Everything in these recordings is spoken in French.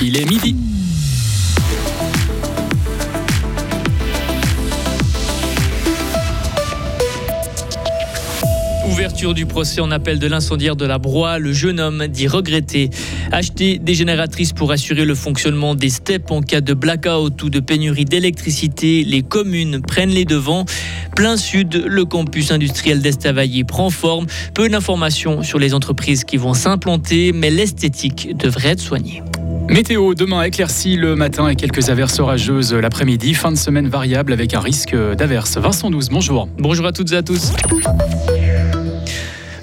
Il est midi. Ouverture du procès en appel de l'incendiaire de la Broye, le jeune homme dit regretter acheter des génératrices pour assurer le fonctionnement des steppes en cas de blackout ou de pénurie d'électricité. Les communes prennent les devants. Plein sud, le campus industriel d'Estavayer prend forme. Peu d'informations sur les entreprises qui vont s'implanter, mais l'esthétique devrait être soignée. Météo, demain éclairci le matin et quelques averses orageuses l'après-midi. Fin de semaine variable avec un risque d'averse. Vincent 12, bonjour. Bonjour à toutes et à tous.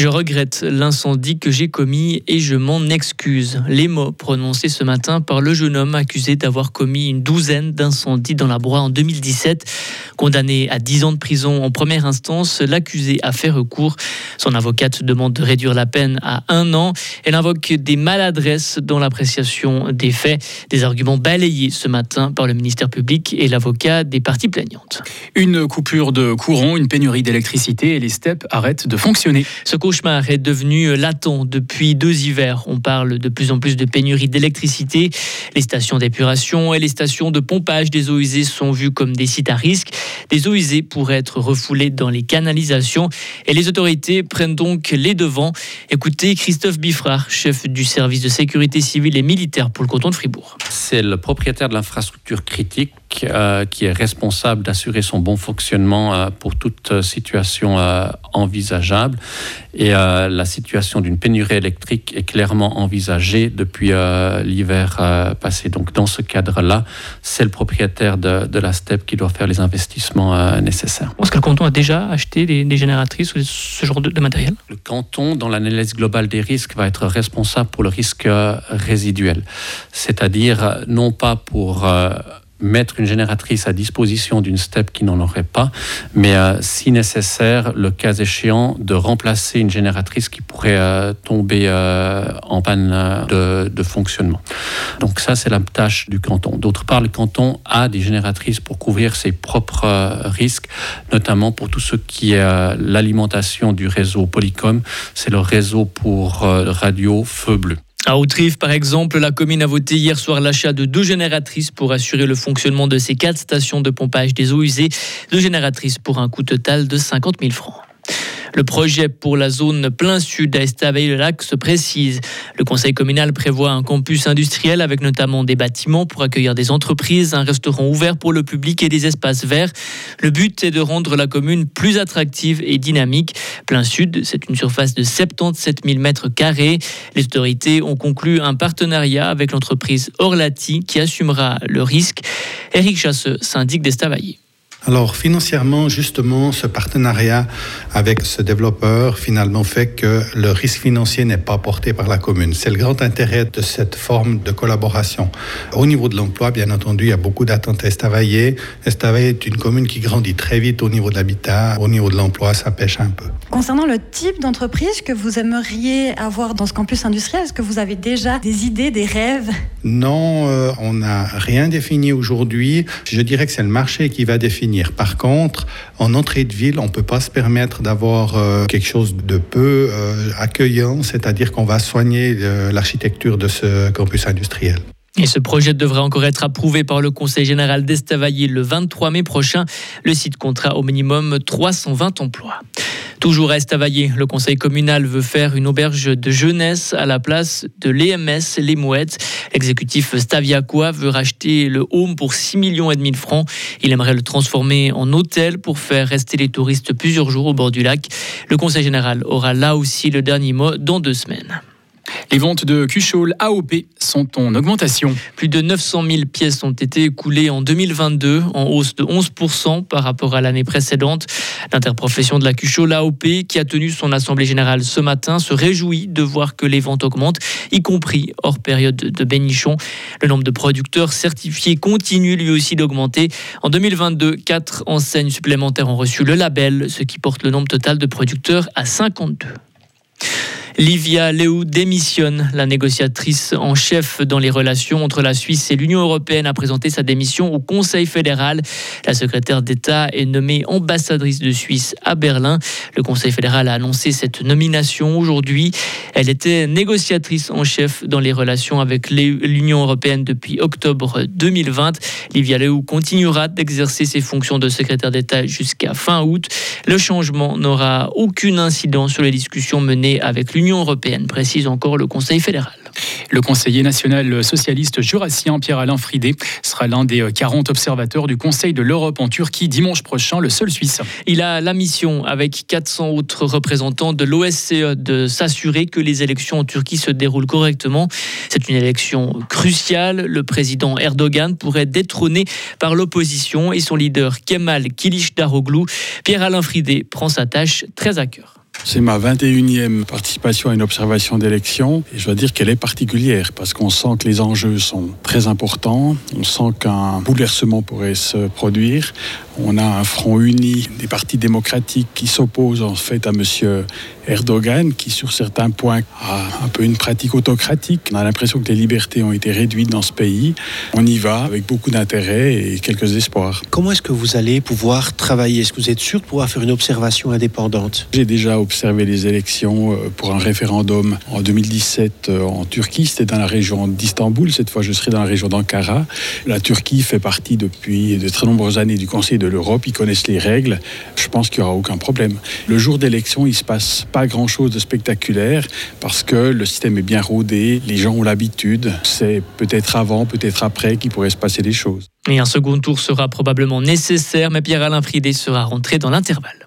Je regrette l'incendie que j'ai commis et je m'en excuse. Les mots prononcés ce matin par le jeune homme accusé d'avoir commis une douzaine d'incendies dans la Broye en 2017. Condamné à 10 ans de prison en première instance, l'accusé a fait recours. Son avocate demande de réduire la peine à un an. Elle invoque des maladresses dans l'appréciation des faits, des arguments balayés ce matin par le ministère public et l'avocat des parties plaignantes. Une coupure de courant, une pénurie d'électricité et les steppes arrêtent de fonctionner. Ce cauchemar est devenu latent depuis deux hivers. On parle de plus en plus de pénurie d'électricité. Les stations d'épuration et les stations de pompage des eaux usées sont vues comme des sites à risque. Des eaux usées pourraient être refoulées dans les canalisations et les autorités prennent donc les devants. Écoutez Christophe Biffrard, chef du service de sécurité civile et militaire pour le canton de Fribourg. C'est le propriétaire de l'infrastructure critique euh, qui est responsable d'assurer son bon fonctionnement euh, pour toute euh, situation envisageable. Et la situation d'une pénurie électrique est clairement envisagée depuis l'hiver passé. Donc dans ce cadre-là, c'est le propriétaire de, la STEP qui doit faire les investissements nécessaires. Est-ce que le canton a déjà acheté des, génératrices ou ce genre de, de matériel? Le canton, dans l'analyse globale des risques, va être responsable pour le risque résiduel. C'est-à-dire non pas pour mettre une génératrice à disposition d'une STEP qui n'en aurait pas, mais euh, si nécessaire, le cas échéant, de remplacer une génératrice qui pourrait euh, tomber euh, en panne de, fonctionnement. Donc ça, c'est la tâche du canton. D'autre part, le canton a des génératrices pour couvrir ses propres risques, notamment pour tout ce qui est l'alimentation du réseau Polycom. C'est le réseau pour radio feu bleu. À Outrive, par exemple, la commune a voté hier soir l'achat de deux génératrices pour assurer le fonctionnement de ses quatre stations de pompage des eaux usées. Deux génératrices pour un coût total de 50 000 francs. Le projet pour la zone plein sud à Estavayer-le-Lac se précise. Le conseil communal prévoit un campus industriel avec notamment des bâtiments pour accueillir des entreprises, un restaurant ouvert pour le public et des espaces verts. Le but est de rendre la commune plus attractive et dynamique. Plein sud, c'est une surface de 77 000 mètres carrés. Les autorités ont conclu un partenariat avec l'entreprise Orlati qui assumera le risque. Eric Chasseux, syndic d'Estavayer. Alors financièrement, justement, ce partenariat avec ce développeur finalement fait que le risque financier n'est pas porté par la commune. C'est le grand intérêt de cette forme de collaboration. Au niveau de l'emploi, bien entendu, il y a beaucoup d'attentes à Estavayer. Estavayer est une commune qui grandit très vite au niveau de l'habitat. Au niveau de l'emploi, ça pêche un peu. Concernant le type d'entreprise que vous aimeriez avoir dans ce campus industriel, est-ce que vous avez déjà des idées, des rêves? Non, euh, on n'a rien défini aujourd'hui. Je dirais que c'est le marché qui va définir par contre, en entrée de ville, on ne peut pas se permettre d'avoir euh, quelque chose de peu euh, accueillant, c'est-à-dire qu'on va soigner euh, l'architecture de ce campus industriel. Et ce projet devrait encore être approuvé par le Conseil général d'Estavayer le 23 mai prochain. Le site comptera au minimum 320 emplois. Toujours à Estavayer, le conseil communal veut faire une auberge de jeunesse à la place de l'EMS Les Mouettes. L'exécutif staviacois veut racheter le home pour 6 millions et demi de francs. Il aimerait le transformer en hôtel pour faire rester les touristes plusieurs jours au bord du lac. Le conseil général aura là aussi le dernier mot dans deux semaines. Les ventes de Cuchol AOP sont en augmentation. Plus de 900 000 pièces ont été écoulées en 2022, en hausse de 11% par rapport à l'année précédente. L'interprofession de la Cuchol AOP, qui a tenu son assemblée générale ce matin, se réjouit de voir que les ventes augmentent, y compris hors période de bénichon. Le nombre de producteurs certifiés continue lui aussi d'augmenter. En 2022, quatre enseignes supplémentaires ont reçu le label, ce qui porte le nombre total de producteurs à 52. Livia Léou démissionne. La négociatrice en chef dans les relations entre la Suisse et l'Union européenne a présenté sa démission au Conseil fédéral. La secrétaire d'État est nommée ambassadrice de Suisse à Berlin. Le Conseil fédéral a annoncé cette nomination aujourd'hui. Elle était négociatrice en chef dans les relations avec l'Union européenne depuis octobre 2020. Livia Léou continuera d'exercer ses fonctions de secrétaire d'État jusqu'à fin août. Le changement n'aura aucune incidence sur les discussions menées avec l'Union européenne, précise encore le Conseil fédéral. Le conseiller national socialiste jurassien Pierre-Alain Fridé sera l'un des 40 observateurs du Conseil de l'Europe en Turquie dimanche prochain, le seul Suisse. Il a la mission, avec 400 autres représentants de l'OSCE, de s'assurer que les élections en Turquie se déroulent correctement. C'est une élection cruciale. Le président Erdogan pourrait être détrôné par l'opposition et son leader Kemal Kılıçdaroğlu. Pierre-Alain Fridé prend sa tâche très à cœur. C'est ma 21e participation à une observation d'élection et je dois dire qu'elle est particulière parce qu'on sent que les enjeux sont très importants, on sent qu'un bouleversement pourrait se produire, on a un front uni des partis démocratiques qui s'opposent en fait à M. Erdogan, qui sur certains points a un peu une pratique autocratique. On a l'impression que les libertés ont été réduites dans ce pays. On y va avec beaucoup d'intérêt et quelques espoirs. Comment est-ce que vous allez pouvoir travailler? Est-ce que vous êtes sûr de pouvoir faire une observation indépendante? J'ai déjà observé les élections euh, pour un référendum en 2017 euh, en Turquie. C'était dans la région d'Istanbul. Cette fois, je serai dans la région d'Ankara. La Turquie fait partie depuis de très nombreuses années du Conseil de l'Europe, ils connaissent les règles. Je pense qu'il n'y aura aucun problème. Le jour d'élection, il ne se passe pas grand-chose de spectaculaire parce que le système est bien rodé, les gens ont l'habitude. C'est peut-être avant, peut-être après qu'il pourrait se passer des choses. Et un second tour sera probablement nécessaire, mais Pierre-Alain Fridé sera rentré dans l'intervalle.